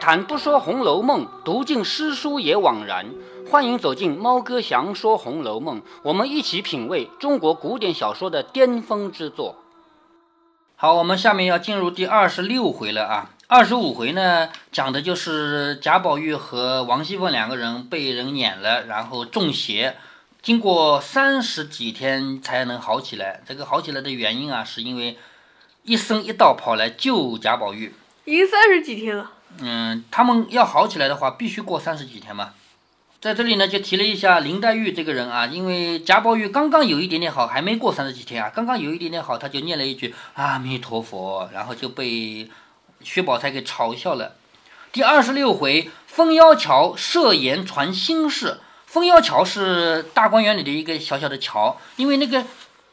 谈不说《红楼梦》，读尽诗书也枉然。欢迎走进猫哥祥说《红楼梦》，我们一起品味中国古典小说的巅峰之作。好，我们下面要进入第二十六回了啊。二十五回呢，讲的就是贾宝玉和王熙凤两个人被人撵了，然后中邪，经过三十几天才能好起来。这个好起来的原因啊，是因为一生一道跑来救贾宝玉。已经三十几天了。嗯，他们要好起来的话，必须过三十几天嘛。在这里呢，就提了一下林黛玉这个人啊，因为贾宝玉刚刚有一点点好，还没过三十几天啊，刚刚有一点点好，他就念了一句阿弥陀佛，然后就被薛宝钗给嘲笑了。第二十六回，封妖桥设言传心事。封妖桥是大观园里的一个小小的桥，因为那个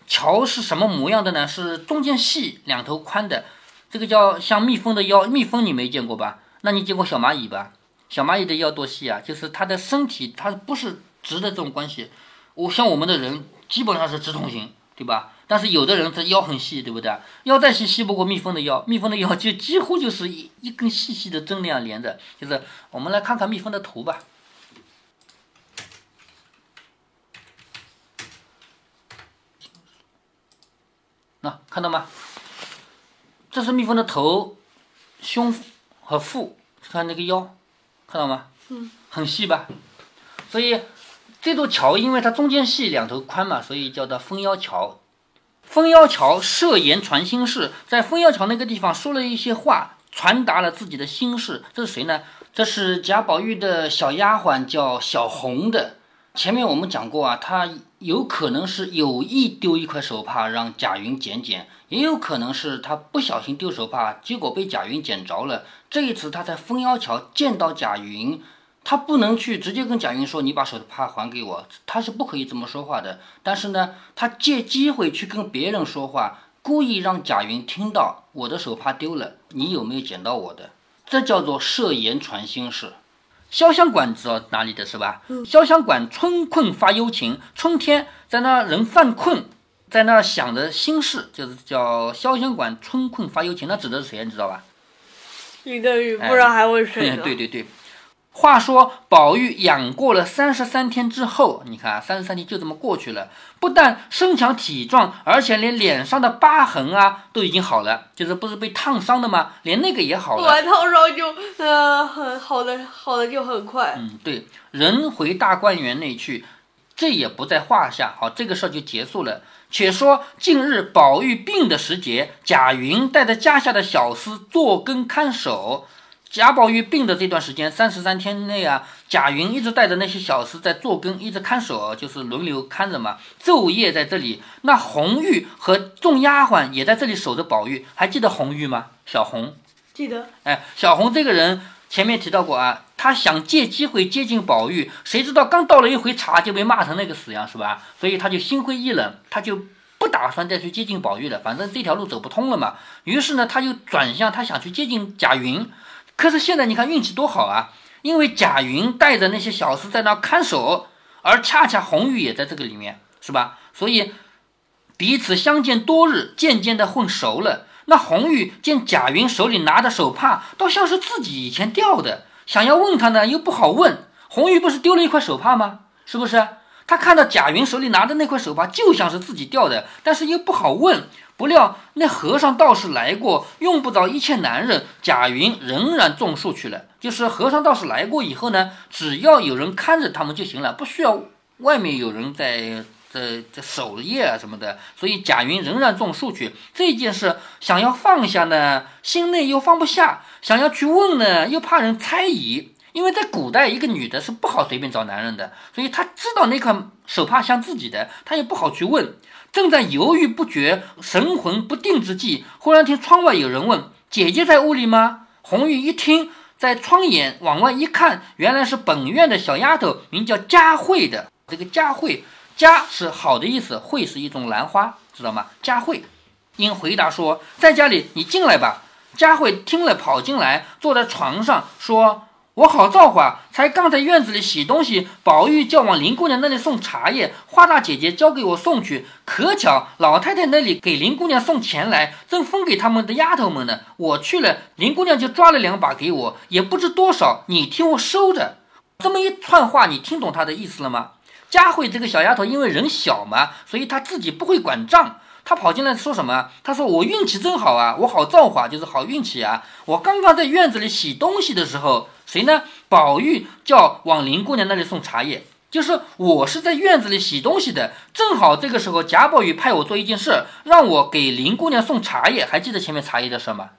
桥是什么模样的呢？是中间细，两头宽的。这个叫像蜜蜂的腰，蜜蜂你没见过吧？那你见过小蚂蚁吧？小蚂蚁的腰多细啊？就是它的身体，它不是直的这种关系。我像我们的人基本上是直筒型，对吧？但是有的人这腰很细，对不对？腰再细，细不过蜜蜂的腰。蜜蜂的腰就几乎就是一一根细细的针那样连着。就是我们来看看蜜蜂的图吧。那看到吗？这是蜜蜂的头、胸和腹，看那个腰，看到吗？嗯，很细吧？所以这座桥，因为它中间细，两头宽嘛，所以叫做封腰桥。封腰桥设言传心事，在封妖桥那个地方说了一些话，传达了自己的心事。这是谁呢？这是贾宝玉的小丫鬟，叫小红的。前面我们讲过啊，她有可能是有意丢一块手帕让贾云捡捡。也有可能是她不小心丢手帕，结果被贾云捡着了。这一次他在封妖桥见到贾云，他不能去直接跟贾云说：“你把手帕还给我。”他是不可以这么说话的。但是呢，他借机会去跟别人说话，故意让贾云听到我的手帕丢了，你有没有捡到我的？这叫做设言传心事。潇湘馆知道哪里的是吧？潇湘馆春困发幽情，春天在那人犯困。在那儿想着心事，就是叫潇湘馆春困发幽情，那指的是谁？你知道吧？林黛玉，不然还会谁呢？对对对。话说宝玉养过了三十三天之后，你看三十三天就这么过去了，不但身强体壮，而且连脸上的疤痕啊都已经好了，就是不是被烫伤的吗？连那个也好了。完烫伤就呃很好的，好的就很快。嗯，对，人回大观园内去，这也不在话下。好，这个事儿就结束了。且说近日宝玉病的时节，贾云带着家下的小厮坐跟看守。贾宝玉病的这段时间，三十三天内啊，贾云一直带着那些小厮在坐跟，一直看守，就是轮流看着嘛，昼夜在这里。那红玉和众丫鬟也在这里守着宝玉，还记得红玉吗？小红，记得。哎，小红这个人前面提到过啊，他想借机会接近宝玉，谁知道刚倒了一回茶就被骂成那个死样，是吧？所以他就心灰意冷，他就。不打算再去接近宝玉了，反正这条路走不通了嘛。于是呢，他就转向，他想去接近贾云。可是现在你看运气多好啊，因为贾云带着那些小厮在那看守，而恰恰红玉也在这个里面，是吧？所以彼此相见多日，渐渐的混熟了。那红玉见贾云手里拿的手帕，倒像是自己以前掉的，想要问他呢，又不好问。红玉不是丢了一块手帕吗？是不是？他看到贾云手里拿的那块手帕，就像是自己掉的，但是又不好问。不料那和尚道士来过，用不着一切男人，贾云仍然种树去了。就是和尚道士来过以后呢，只要有人看着他们就行了，不需要外面有人在在在守夜啊什么的。所以贾云仍然种树去。这件事想要放下呢，心内又放不下；想要去问呢，又怕人猜疑。因为在古代，一个女的是不好随便找男人的，所以她知道那块手帕像自己的，她也不好去问。正在犹豫不决、神魂不定之际，忽然听窗外有人问：“姐姐在屋里吗？”红玉一听，在窗沿往外一看，原来是本院的小丫头，名叫佳慧的。这个佳慧，佳是好的意思，慧是一种兰花，知道吗？佳慧，应回答说：“在家里，你进来吧。”佳慧听了，跑进来，坐在床上说。我好造化，才刚在院子里洗东西，宝玉叫往林姑娘那里送茶叶，花大姐姐交给我送去。可巧老太太那里给林姑娘送钱来，正分给他们的丫头们呢。我去了，林姑娘就抓了两把给我，也不知多少，你替我收着。这么一串话，你听懂她的意思了吗？佳慧这个小丫头因为人小嘛，所以她自己不会管账。她跑进来说什么？她说：“我运气真好啊，我好造化，就是好运气啊！我刚刚在院子里洗东西的时候，谁呢？宝玉叫往林姑娘那里送茶叶，就是我是在院子里洗东西的，正好这个时候贾宝玉派我做一件事，让我给林姑娘送茶叶。还记得前面茶叶的事吗？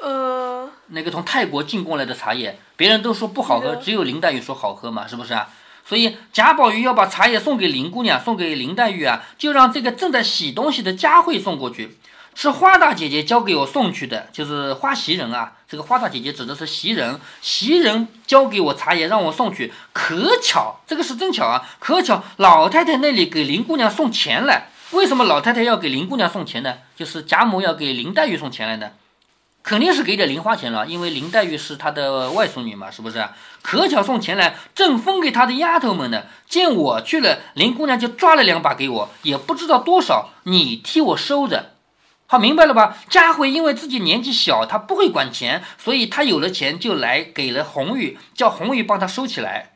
呃，那个从泰国进贡来的茶叶，别人都说不好喝，只有林黛玉说好喝嘛，是不是啊？”所以贾宝玉要把茶叶送给林姑娘，送给林黛玉啊，就让这个正在洗东西的佳慧送过去。是花大姐姐交给我送去的，就是花袭人啊。这个花大姐姐指的是袭人，袭人交给我茶叶让我送去。可巧，这个是真巧啊！可巧老太太那里给林姑娘送钱来。为什么老太太要给林姑娘送钱呢？就是贾母要给林黛玉送钱来呢？肯定是给点零花钱了，因为林黛玉是她的外孙女嘛，是不是？可巧送钱来，正分给她的丫头们呢。见我去了，林姑娘就抓了两把给我，也不知道多少，你替我收着。好，明白了吧？佳慧因为自己年纪小，她不会管钱，所以她有了钱就来给了红玉，叫红玉帮她收起来，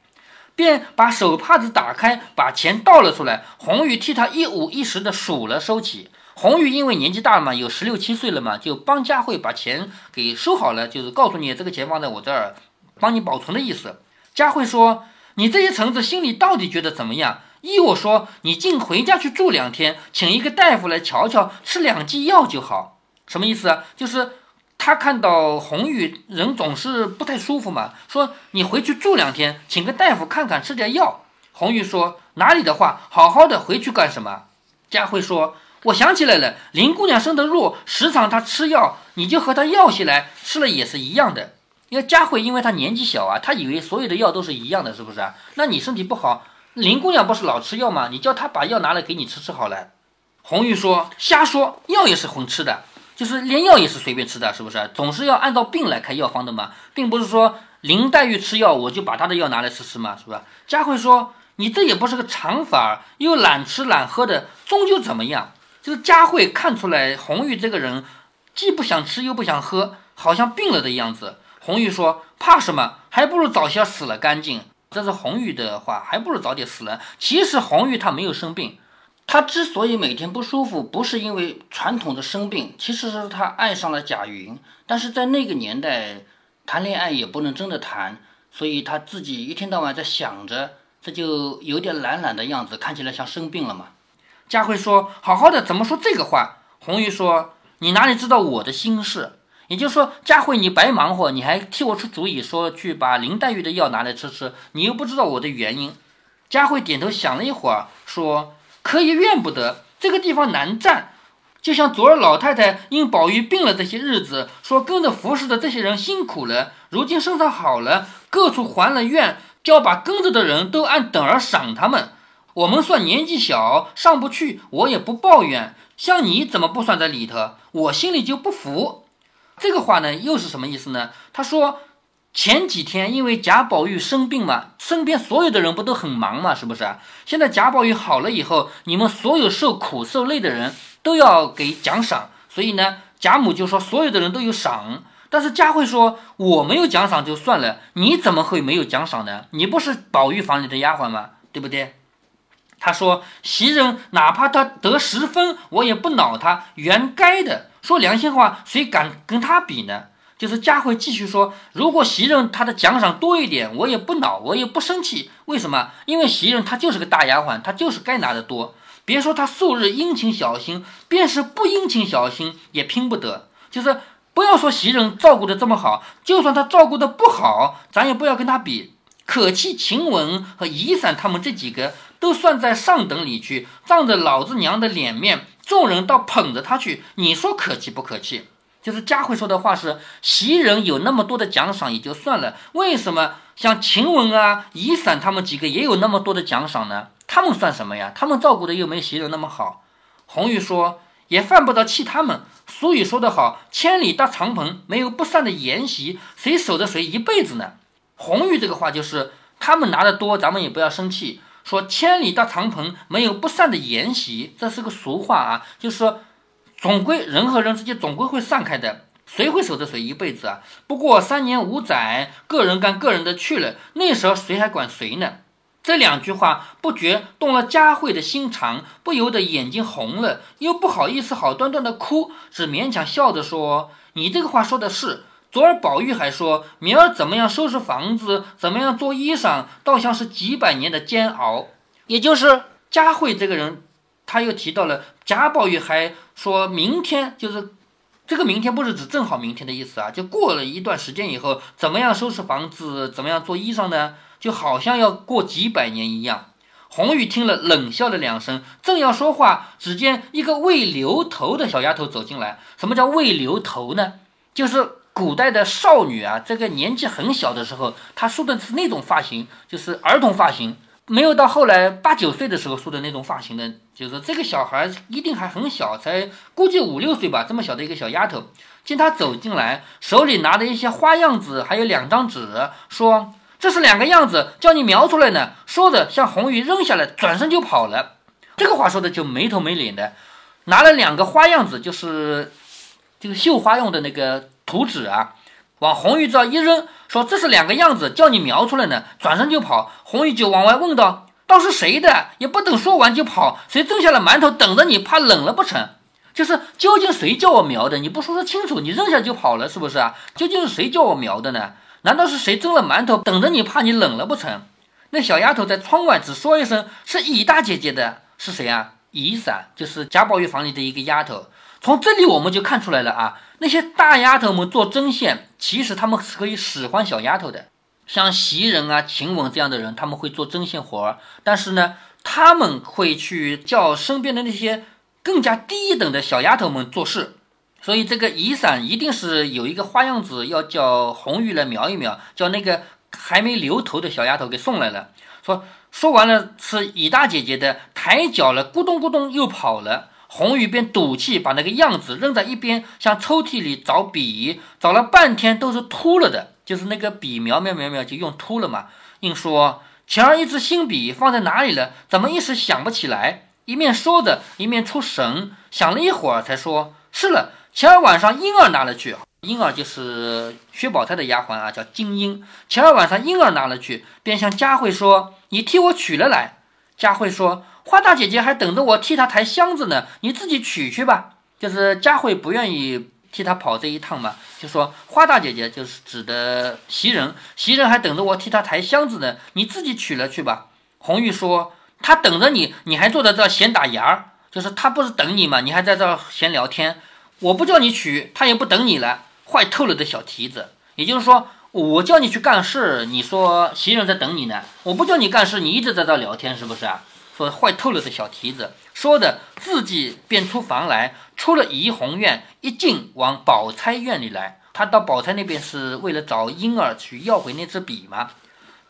便把手帕子打开，把钱倒了出来。红玉替她一五一十的数了，收起。红玉因为年纪大了嘛，有十六七岁了嘛，就帮佳慧把钱给收好了，就是告诉你这个钱放在我这儿，帮你保存的意思。佳慧说：“你这些臣子心里到底觉得怎么样？”依我说，你竟回家去住两天，请一个大夫来瞧瞧，吃两剂药就好。什么意思啊？就是他看到红玉人总是不太舒服嘛，说你回去住两天，请个大夫看看，吃点药。红玉说：“哪里的话，好好的回去干什么？”佳慧说。我想起来了，林姑娘生得弱，时常她吃药，你就和她要些来吃了也是一样的。因为佳慧因为她年纪小啊，她以为所有的药都是一样的，是不是啊？那你身体不好，林姑娘不是老吃药吗？你叫她把药拿来给你吃吃好了。红玉说：“瞎说，药也是混吃的，就是连药也是随便吃的，是不是？总是要按照病来开药方的嘛，并不是说林黛玉吃药，我就把她的药拿来吃吃嘛，是吧？”佳慧说：“你这也不是个常法，又懒吃懒喝的，终究怎么样？”就是佳慧看出来红玉这个人，既不想吃又不想喝，好像病了的样子。红玉说：“怕什么？还不如早些死了干净。”这是红玉的话，还不如早点死了。其实红玉她没有生病，她之所以每天不舒服，不是因为传统的生病，其实是她爱上了贾云。但是在那个年代，谈恋爱也不能真的谈，所以她自己一天到晚在想着，这就有点懒懒的样子，看起来像生病了嘛。佳慧说：“好好的，怎么说这个话？”红玉说：“你哪里知道我的心事？也就是说，佳慧，你白忙活，你还替我出主意，说去把林黛玉的药拿来吃吃，你又不知道我的原因。”佳慧点头想了一会儿，说：“可以怨不得，这个地方难站，就像昨儿老太太因宝玉病了这些日子，说跟着服侍的这些人辛苦了，如今身上好了，各处还了愿，就要把跟着的人都按等儿赏他们。”我们算年纪小，上不去，我也不抱怨。像你怎么不算在里头？我心里就不服。这个话呢，又是什么意思呢？他说前几天因为贾宝玉生病嘛，身边所有的人不都很忙嘛，是不是？现在贾宝玉好了以后，你们所有受苦受累的人都要给奖赏，所以呢，贾母就说所有的人都有赏。但是佳慧说我没有奖赏就算了，你怎么会没有奖赏呢？你不是宝玉房里的丫鬟吗？对不对？他说：“袭人哪怕他得十分，我也不恼他，原该的。说良心话，谁敢跟他比呢？”就是佳慧继续说：“如果袭人他的奖赏多一点，我也不恼，我也不生气。为什么？因为袭人他就是个大丫鬟，他就是该拿的多。别说他素日殷勤小心，便是不殷勤小心也拼不得。就是不要说袭人照顾的这么好，就算他照顾的不好，咱也不要跟他比。可气、晴雯和怡伞他们这几个。”都算在上等里去，仗着老子娘的脸面，众人倒捧着他去。你说可气不可气？就是佳慧说的话是：袭人有那么多的奖赏也就算了，为什么像晴雯啊、怡伞他们几个也有那么多的奖赏呢？他们算什么呀？他们照顾的又没袭人那么好。红玉说：也犯不着气他们。俗语说得好：千里搭长棚，没有不散的筵席，谁守着谁一辈子呢？红玉这个话就是他们拿的多，咱们也不要生气。说千里搭长棚没有不散的筵席，这是个俗话啊，就是说总归人和人之间总归会散开的，谁会守着谁一辈子啊？不过三年五载，个人干个人的去了，那时候谁还管谁呢？这两句话不觉动了佳慧的心肠，不由得眼睛红了，又不好意思好端端的哭，只勉强笑着说：“你这个话说的是。”昨儿宝玉还说，明儿怎么样收拾房子，怎么样做衣裳，倒像是几百年的煎熬。也就是佳慧这个人，他又提到了贾宝玉还说明天就是这个明天，不是指正好明天的意思啊，就过了一段时间以后，怎么样收拾房子，怎么样做衣裳呢？就好像要过几百年一样。红玉听了，冷笑了两声，正要说话，只见一个未留头的小丫头走进来。什么叫未留头呢？就是。古代的少女啊，这个年纪很小的时候，她梳的是那种发型，就是儿童发型，没有到后来八九岁的时候梳的那种发型的，就是这个小孩一定还很小，才估计五六岁吧，这么小的一个小丫头，见她走进来，手里拿着一些花样子，还有两张纸，说这是两个样子，叫你描出来呢。说着向红玉扔下来，转身就跑了。这个话说的就没头没脸的，拿了两个花样子，就是这个绣花用的那个。图纸啊，往红玉这一扔，说这是两个样子，叫你描出来呢。转身就跑，红玉就往外问道：“倒是谁的？”也不等说完就跑，谁蒸下了馒头等着你，怕冷了不成？就是究竟谁叫我描的？你不说说清楚，你扔下就跑了，是不是啊？究竟是谁叫我描的呢？难道是谁蒸了馒头等着你，怕你冷了不成？那小丫头在窗外只说一声：“是乙大姐姐的，是谁啊？”乙伞就是贾宝玉房里的一个丫头。从这里我们就看出来了啊。那些大丫头们做针线，其实他们是可以使唤小丫头的，像袭人啊、晴雯这样的人，他们会做针线活儿。但是呢，他们会去叫身边的那些更加低一等的小丫头们做事。所以这个雨伞一定是有一个花样子，要叫红玉来描一描，叫那个还没留头的小丫头给送来了。说说完了是乙大姐姐的，抬脚了，咕咚咕咚又跑了。红玉便赌气把那个样子扔在一边，向抽屉里找笔，找了半天都是秃了的，就是那个笔描描描描就用秃了嘛。硬说前儿一支新笔放在哪里了？怎么一时想不起来？一面说着，一面出神，想了一会儿才说：“是了，前儿晚上英儿拿了去。英儿就是薛宝钗的丫鬟啊，叫金英。前儿晚上英儿拿了去，便向佳慧说：‘你替我取了来。’佳慧说。”花大姐姐还等着我替她抬箱子呢，你自己取去吧。就是佳慧不愿意替她跑这一趟嘛，就说花大姐姐就是指的袭人，袭人还等着我替她抬箱子呢，你自己取了去吧。红玉说她等着你，你还坐在这闲打牙儿，就是她不是等你嘛，你还在这闲聊天。我不叫你取，她也不等你了，坏透了的小蹄子。也就是说，我叫你去干事，你说袭人在等你呢，我不叫你干事，你一直在这聊天，是不是啊？坏透了的小蹄子，说的自己便出房来，出了怡红院，一进往宝钗院里来。他到宝钗那边是为了找婴儿去要回那支笔吗。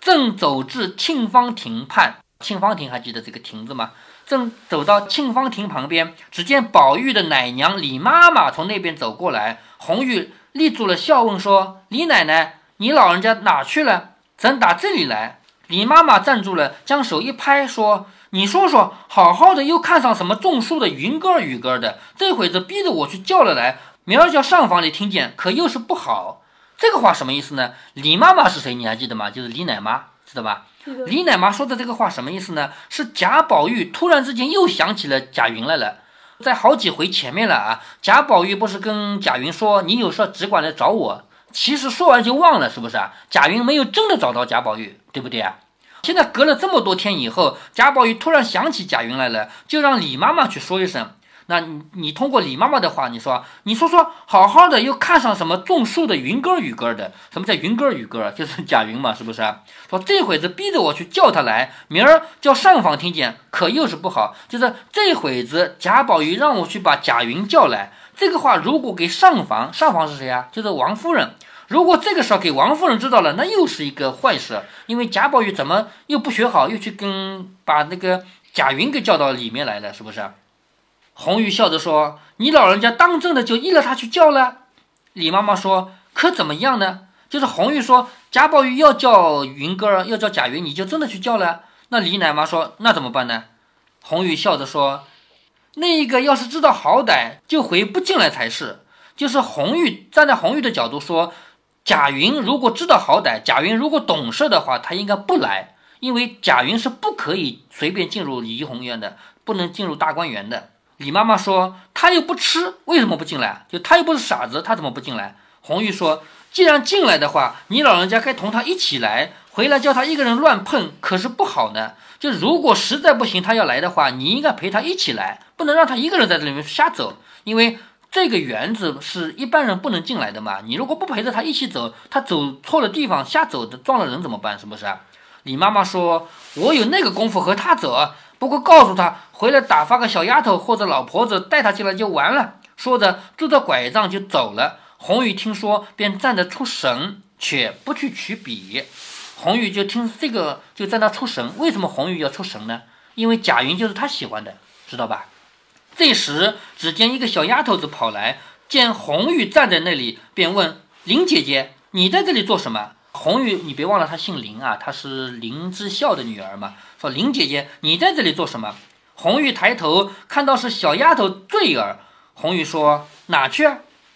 正走至沁芳亭畔，沁芳亭还记得这个亭子吗？正走到沁芳亭旁边，只见宝玉的奶娘李妈妈从那边走过来，红玉立住了，笑问说：“李奶奶，你老人家哪去了？怎打这里来？”李妈妈站住了，将手一拍，说。你说说，好好的又看上什么种树的云哥儿雨哥儿的，这会子逼着我去叫了来，明儿叫上房里听见，可又是不好。这个话什么意思呢？李妈妈是谁？你还记得吗？就是李奶妈，知道吧？李奶妈说的这个话什么意思呢？是贾宝玉突然之间又想起了贾云来了，在好几回前面了啊。贾宝玉不是跟贾云说，你有事只管来找我，其实说完就忘了，是不是啊？贾云没有真的找到贾宝玉，对不对啊？现在隔了这么多天以后，贾宝玉突然想起贾云来了，就让李妈妈去说一声。那你你通过李妈妈的话，你说你说说，好好的又看上什么种树的云哥雨哥的？什么叫云哥雨哥？就是贾云嘛，是不是？说这会子逼着我去叫他来，明儿叫上房听见，可又是不好。就是这会子贾宝玉让我去把贾云叫来，这个话如果给上房，上房是谁呀？就是王夫人。如果这个事儿给王夫人知道了，那又是一个坏事。因为贾宝玉怎么又不学好，又去跟把那个贾云给叫到里面来了，是不是？红玉笑着说：“你老人家当真的就依了他去叫了？”李妈妈说：“可怎么样呢？就是红玉说贾宝玉要叫云哥儿，要叫贾云，你就真的去叫了。那李奶妈说那怎么办呢？红玉笑着说，那一个要是知道好歹，就回不进来才是。就是红玉站在红玉的角度说，贾云如果知道好歹，贾云如果懂事的话，他应该不来，因为贾云是不可以随便进入怡红院的，不能进入大观园的。李妈妈说他又不吃，为什么不进来？就他又不是傻子，他怎么不进来？红玉说。既然进来的话，你老人家该同他一起来。回来叫他一个人乱碰，可是不好呢。就如果实在不行，他要来的话，你应该陪他一起来，不能让他一个人在这里面瞎走。因为这个园子是一般人不能进来的嘛。你如果不陪着他一起走，他走错了地方瞎走的撞了人怎么办？是不是？李妈妈说：“我有那个功夫和他走，不过告诉他回来打发个小丫头或者老婆子带他进来就完了。”说着，拄着拐杖就走了。红玉听说，便站着出神，且不去取笔。红玉就听这个，就在那出神。为什么红玉要出神呢？因为贾云就是他喜欢的，知道吧？这时，只见一个小丫头子跑来，见红玉站在那里，便问林姐姐：“你在这里做什么？”红玉，你别忘了，她姓林啊，她是林之孝的女儿嘛。说林姐姐，你在这里做什么？红玉抬头看到是小丫头坠儿。红玉说：“哪去？”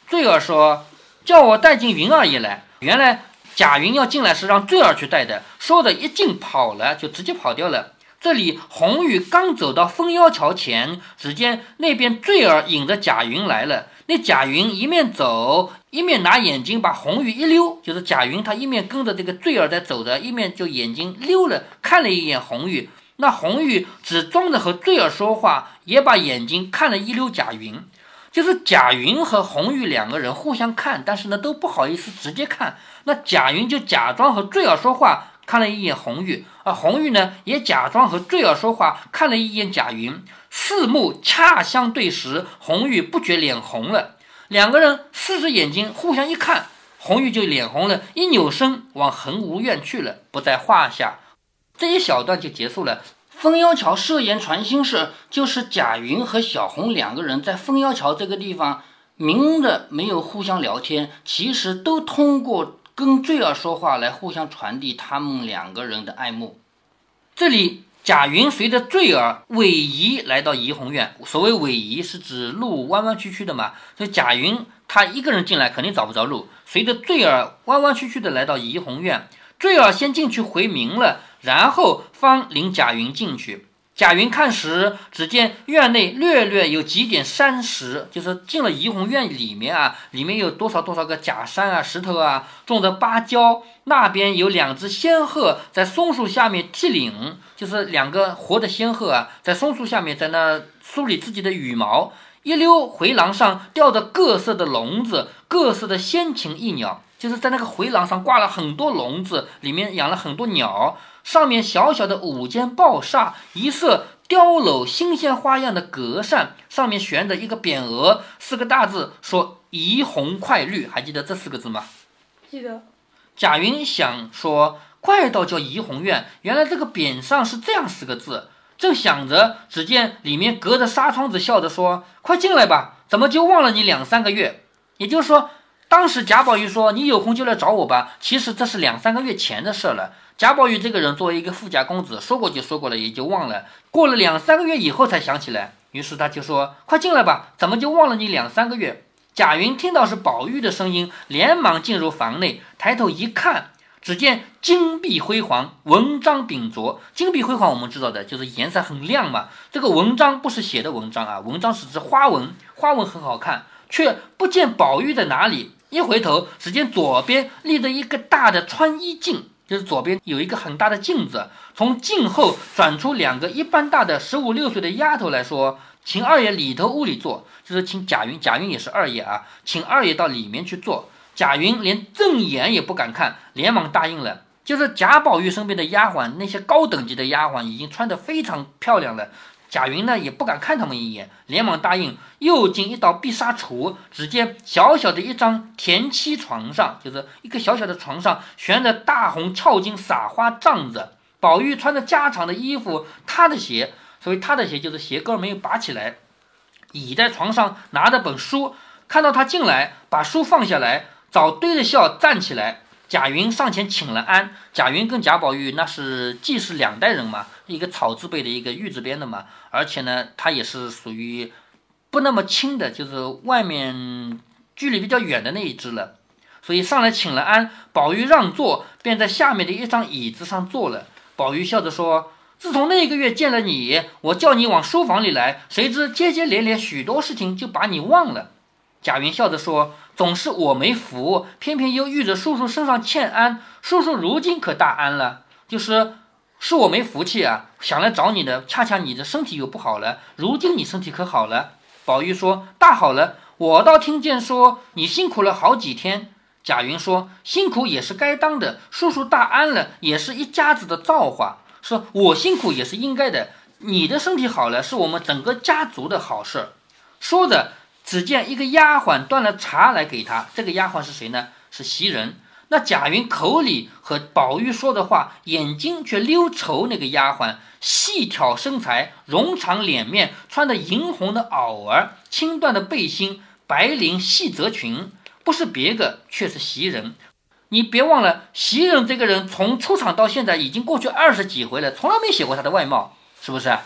坠儿说：“叫我带进云二爷来。”原来贾云要进来是让坠儿去带的，说着一进跑了，就直接跑掉了。这里红玉刚走到封腰桥前，只见那边坠儿引着贾云来了。那贾云一面走，一面拿眼睛把红玉一溜，就是贾云他一面跟着这个坠儿在走的，一面就眼睛溜了，看了一眼红玉。那红玉只装着和坠儿说话，也把眼睛看了一溜贾云。就是贾云和红玉两个人互相看，但是呢都不好意思直接看。那贾云就假装和坠儿说话，看了一眼红玉，而红玉呢也假装和坠儿说话，看了一眼贾云。四目恰相对时，红玉不觉脸红了。两个人四只眼睛互相一看，红玉就脸红了，一扭身往恒芜院去了，不在话下。这一小段就结束了。封妖桥设言传心事，就是贾云和小红两个人在封妖桥这个地方明的没有互相聊天，其实都通过跟坠儿说话来互相传递他们两个人的爱慕。这里贾云随着坠儿逶移来到怡红院，所谓逶移是指路弯弯曲曲的嘛，所以贾云他一个人进来肯定找不着路，随着坠儿弯弯曲曲的来到怡红院，坠儿先进去回明了。然后方领贾云进去。贾云看时，只见院内略略有几点山石，就是进了怡红院里面啊，里面有多少多少个假山啊、石头啊，种着芭蕉。那边有两只仙鹤在松树下面剃领，就是两个活的仙鹤啊，在松树下面在那梳理自己的羽毛。一溜回廊上吊着各色的笼子，各色的仙禽异鸟，就是在那个回廊上挂了很多笼子，里面养了很多鸟。上面小小的五间抱厦，一色雕镂新鲜花样的格扇，上面悬着一个匾额，四个大字说“怡红快绿”，还记得这四个字吗？记得。贾云想说，快到叫怡红院，原来这个匾上是这样四个字。正想着，只见里面隔着纱窗子笑着说：“快进来吧，怎么就忘了你两三个月？”也就是说，当时贾宝玉说：“你有空就来找我吧。”其实这是两三个月前的事了。贾宝玉这个人作为一个富家公子，说过就说过了，也就忘了。过了两三个月以后才想起来，于是他就说：“快进来吧，怎么就忘了你两三个月？”贾云听到是宝玉的声音，连忙进入房内，抬头一看，只见金碧辉煌，文章秉着。金碧辉煌，我们知道的就是颜色很亮嘛。这个文章不是写的文章啊，文章是指花纹，花纹很好看，却不见宝玉在哪里。一回头，只见左边立着一个大的穿衣镜。就是左边有一个很大的镜子，从镜后转出两个一般大的十五六岁的丫头来说：“请二爷里头屋里坐。”就是请贾云，贾云也是二爷啊，请二爷到里面去坐。贾云连正眼也不敢看，连忙答应了。就是贾宝玉身边的丫鬟，那些高等级的丫鬟已经穿得非常漂亮了。贾云呢也不敢看他们一眼，连忙答应。又进一道碧纱橱，只见小小的一张田七床上，就是一个小小的床上悬着大红俏金撒花帐子。宝玉穿着家常的衣服，他的鞋，所以他的鞋就是鞋跟没有拔起来，倚在床上拿着本书。看到他进来，把书放下来，早堆着笑站起来，贾云上前请了安。贾云跟贾宝玉那是既是两代人嘛，一个草字辈的，一个玉字边的嘛，而且呢，他也是属于不那么轻的，就是外面距离比较远的那一只了。所以上来请了安，宝玉让座，便在下面的一张椅子上坐了。宝玉笑着说：“自从那个月见了你，我叫你往书房里来，谁知接接连连许多事情就把你忘了。”贾云笑着说：“总是我没福，偏偏又遇着叔叔身上欠安。叔叔如今可大安了，就是是我没福气啊，想来找你的，恰恰你的身体又不好了。如今你身体可好了？”宝玉说：“大好了，我倒听见说你辛苦了好几天。”贾云说：“辛苦也是该当的，叔叔大安了，也是一家子的造化。说我辛苦也是应该的，你的身体好了，是我们整个家族的好事。”说着，只见一个丫鬟端了茶来给他。这个丫鬟是谁呢？是袭人。那贾云口里和宝玉说的话，眼睛却溜瞅那个丫鬟，细挑身材，容长脸面，穿的银红的袄儿，青缎的背心，白绫细褶裙。不是别个，却是袭人。你别忘了，袭人这个人从出场到现在已经过去二十几回了，从来没写过她的外貌，是不是？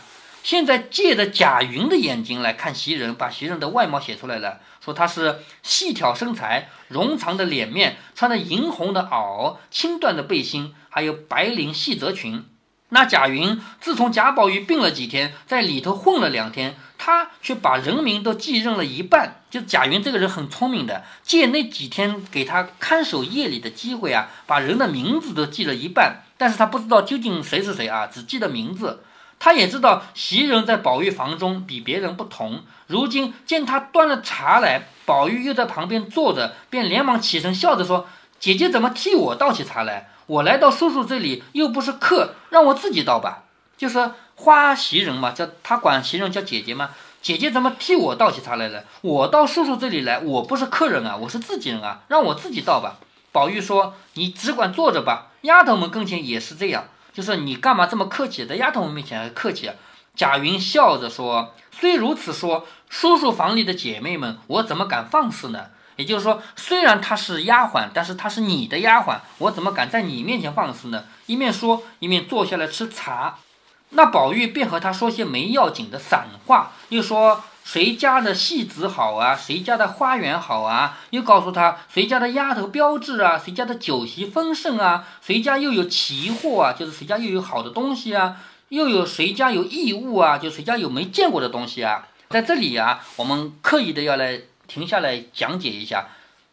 现在借着贾云的眼睛来看袭人，把袭人的外貌写出来了，说她是细挑身材，容长的脸面，穿着银红的袄，青缎的背心，还有白绫细褶裙。那贾云自从贾宝玉病了几天，在里头混了两天，他却把人名都记认了一半。就贾云这个人很聪明的，借那几天给他看守夜里的机会啊，把人的名字都记了一半。但是他不知道究竟谁是谁啊，只记得名字。他也知道袭人在宝玉房中比别人不同。如今见他端了茶来，宝玉又在旁边坐着，便连忙起身笑着说：“姐姐怎么替我倒起茶来？”我来到叔叔这里又不是客，让我自己倒吧。就是花袭人嘛，叫他管袭人叫姐姐嘛。姐姐怎么替我倒起茶来了？我到叔叔这里来，我不是客人啊，我是自己人啊，让我自己倒吧。宝玉说：“你只管坐着吧。”丫头们跟前也是这样，就是你干嘛这么客气，在丫头们面前还客气啊？贾云笑着说：“虽如此说，叔叔房里的姐妹们，我怎么敢放肆呢？”也就是说，虽然她是丫鬟，但是她是你的丫鬟，我怎么敢在你面前放肆呢？一面说，一面坐下来吃茶。那宝玉便和他说些没要紧的散话，又说谁家的戏子好啊，谁家的花园好啊，又告诉他谁家的丫头标致啊，谁家的酒席丰盛啊，谁家又有奇货啊，就是谁家又有好的东西啊，又有谁家有异物啊，就谁家有没见过的东西啊。在这里啊，我们刻意的要来。停下来讲解一下，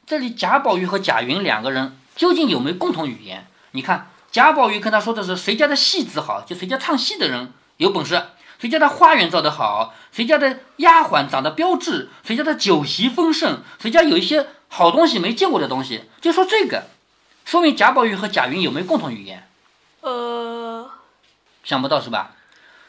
这里贾宝玉和贾云两个人究竟有没有共同语言？你看，贾宝玉跟他说的是谁家的戏子好，就谁家唱戏的人有本事，谁家的花园造得好，谁家的丫鬟长得标致，谁家的酒席丰盛，谁家有一些好东西没见过的东西，就说这个，说明贾宝玉和贾云有没有共同语言？呃，想不到是吧？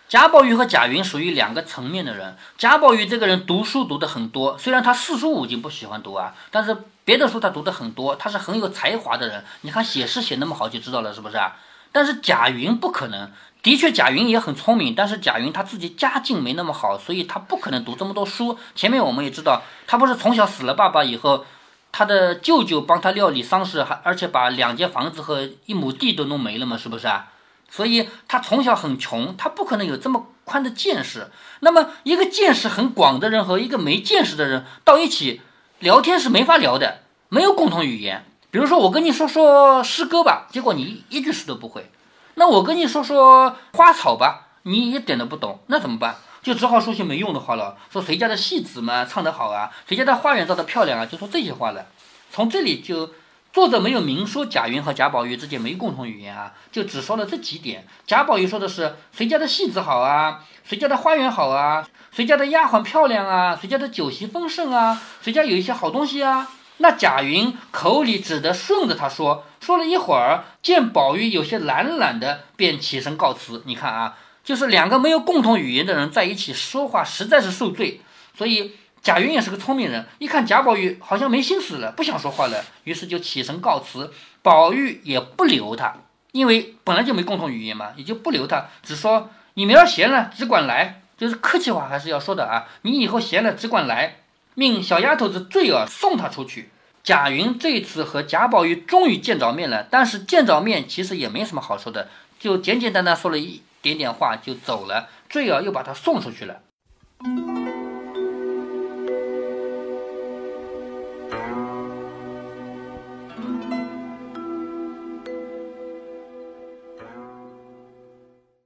贾宝玉和贾云属于两个层面的人。贾宝玉这个人读书读的很多，虽然他四书五经不喜欢读啊，但是别的书他读的很多，他是很有才华的人。你看写诗写那么好，就知道了是不是啊？但是贾云不可能，的确贾云也很聪明，但是贾云他自己家境没那么好，所以他不可能读这么多书。前面我们也知道，他不是从小死了爸爸以后，他的舅舅帮他料理丧事，还而且把两间房子和一亩地都弄没了嘛，是不是啊？所以他从小很穷，他不可能有这么宽的见识。那么一个见识很广的人和一个没见识的人到一起聊天是没法聊的，没有共同语言。比如说我跟你说说诗歌吧，结果你一句诗都不会。那我跟你说说花草吧，你一点都不懂，那怎么办？就只好说些没用的话了，说谁家的戏子嘛唱得好啊，谁家的花园造得漂亮啊，就说这些话了。从这里就。作者没有明说贾云和贾宝玉之间没共同语言啊，就只说了这几点。贾宝玉说的是谁家的戏子好啊，谁家的花园好啊，谁家的丫鬟漂亮啊，谁家的酒席丰盛啊，谁家有一些好东西啊。那贾云口里只得顺着他说，说了一会儿，见宝玉有些懒懒的，便起身告辞。你看啊，就是两个没有共同语言的人在一起说话，实在是受罪，所以。贾云也是个聪明人，一看贾宝玉好像没心思了，不想说话了，于是就起身告辞。宝玉也不留他，因为本来就没共同语言嘛，也就不留他，只说你明儿闲了只管来，就是客气话还是要说的啊。你以后闲了只管来，命小丫头子坠儿送他出去。贾云这次和贾宝玉终于见着面了，但是见着面其实也没什么好说的，就简简单单说了一点点话就走了。坠儿又把他送出去了。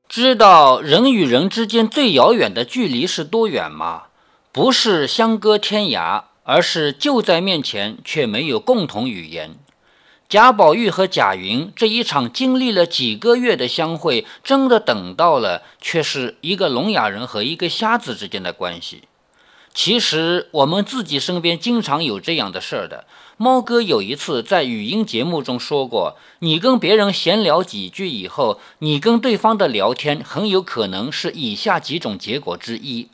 知道人与人之间最遥远的距离是多远吗？不是相隔天涯。而是就在面前，却没有共同语言。贾宝玉和贾云这一场经历了几个月的相会，真的等到了，却是一个聋哑人和一个瞎子之间的关系。其实我们自己身边经常有这样的事儿的。猫哥有一次在语音节目中说过：“你跟别人闲聊几句以后，你跟对方的聊天很有可能是以下几种结果之一。”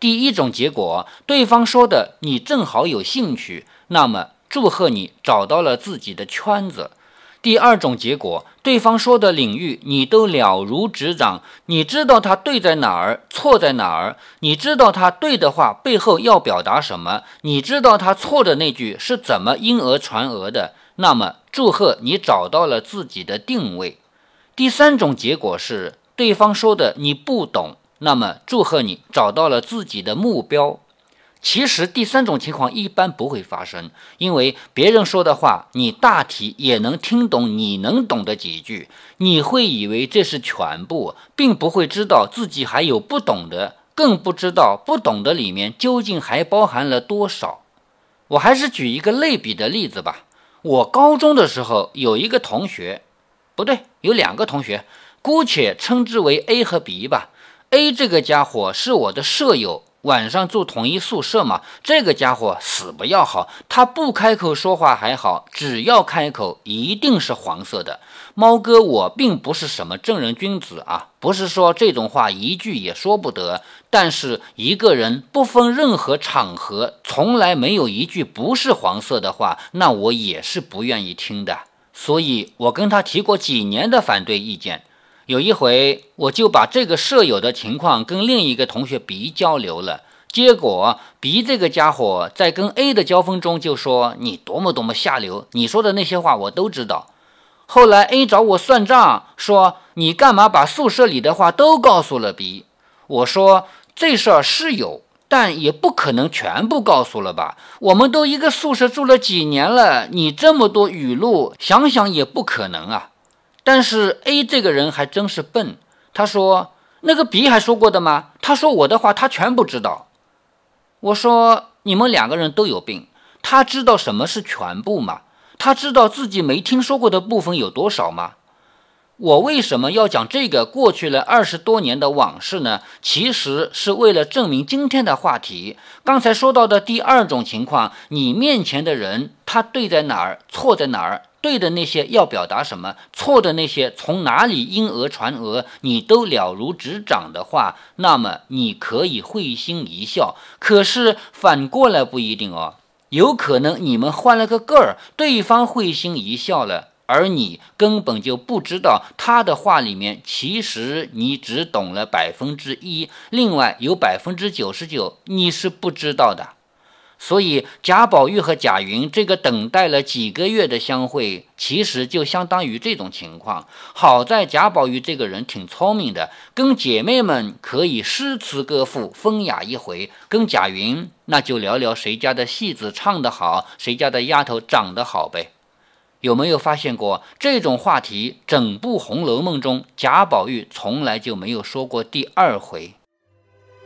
第一种结果，对方说的你正好有兴趣，那么祝贺你找到了自己的圈子。第二种结果，对方说的领域你都了如指掌，你知道他对在哪儿，错在哪儿，你知道他对的话背后要表达什么，你知道他错的那句是怎么因讹传讹的，那么祝贺你找到了自己的定位。第三种结果是，对方说的你不懂。那么，祝贺你找到了自己的目标。其实，第三种情况一般不会发生，因为别人说的话，你大体也能听懂，你能懂的几句，你会以为这是全部，并不会知道自己还有不懂的，更不知道不懂的里面究竟还包含了多少。我还是举一个类比的例子吧。我高中的时候有一个同学，不对，有两个同学，姑且称之为 A 和 B 吧。A 这个家伙是我的舍友，晚上住同一宿舍嘛。这个家伙死不要好，他不开口说话还好，只要开口，一定是黄色的。猫哥，我并不是什么正人君子啊，不是说这种话一句也说不得。但是一个人不分任何场合，从来没有一句不是黄色的话，那我也是不愿意听的。所以我跟他提过几年的反对意见。有一回，我就把这个舍友的情况跟另一个同学 B 交流了，结果 B 这个家伙在跟 A 的交锋中就说：“你多么多么下流，你说的那些话我都知道。”后来 A 找我算账，说：“你干嘛把宿舍里的话都告诉了 B？” 我说：“这事儿是有，但也不可能全部告诉了吧？我们都一个宿舍住了几年了，你这么多语录，想想也不可能啊。”但是 A 这个人还真是笨，他说那个 B 还说过的吗？他说我的话他全不知道。我说你们两个人都有病。他知道什么是全部吗？他知道自己没听说过的部分有多少吗？我为什么要讲这个过去了二十多年的往事呢？其实是为了证明今天的话题。刚才说到的第二种情况，你面前的人他对在哪儿，错在哪儿？对的那些要表达什么，错的那些从哪里因讹传讹，你都了如指掌的话，那么你可以会心一笑。可是反过来不一定哦，有可能你们换了个个儿，对方会心一笑了，而你根本就不知道他的话里面，其实你只懂了百分之一，另外有百分之九十九你是不知道的。所以贾宝玉和贾云这个等待了几个月的相会，其实就相当于这种情况。好在贾宝玉这个人挺聪明的，跟姐妹们可以诗词歌赋风雅一回；跟贾云那就聊聊谁家的戏子唱得好，谁家的丫头长得好呗。有没有发现过这种话题？整部《红楼梦》中，贾宝玉从来就没有说过第二回。